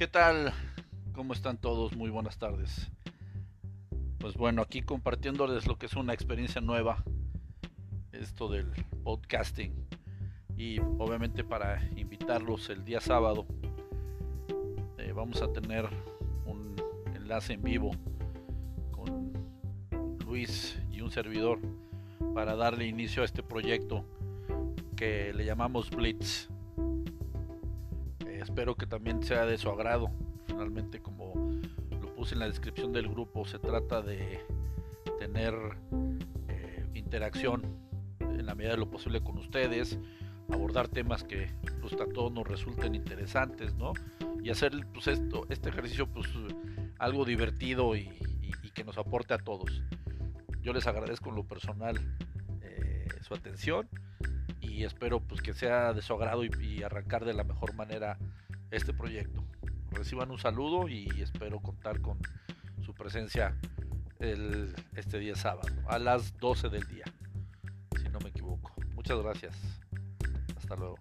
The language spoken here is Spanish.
¿Qué tal? ¿Cómo están todos? Muy buenas tardes. Pues bueno, aquí compartiéndoles lo que es una experiencia nueva, esto del podcasting. Y obviamente para invitarlos el día sábado, eh, vamos a tener un enlace en vivo con Luis y un servidor para darle inicio a este proyecto que le llamamos Blitz. Espero que también sea de su agrado. Finalmente, como lo puse en la descripción del grupo, se trata de tener eh, interacción en la medida de lo posible con ustedes, abordar temas que pues, a todos nos resulten interesantes, ¿no? Y hacer pues, esto, este ejercicio pues, algo divertido y, que nos aporte a todos. Yo les agradezco en lo personal eh, su atención y espero pues que sea de su agrado y, arrancar de la mejor manera este proyecto. Reciban un saludo y espero contar con su presencia el, este día sábado a las 12 del día, si no me equivoco. Muchas gracias. Hasta luego.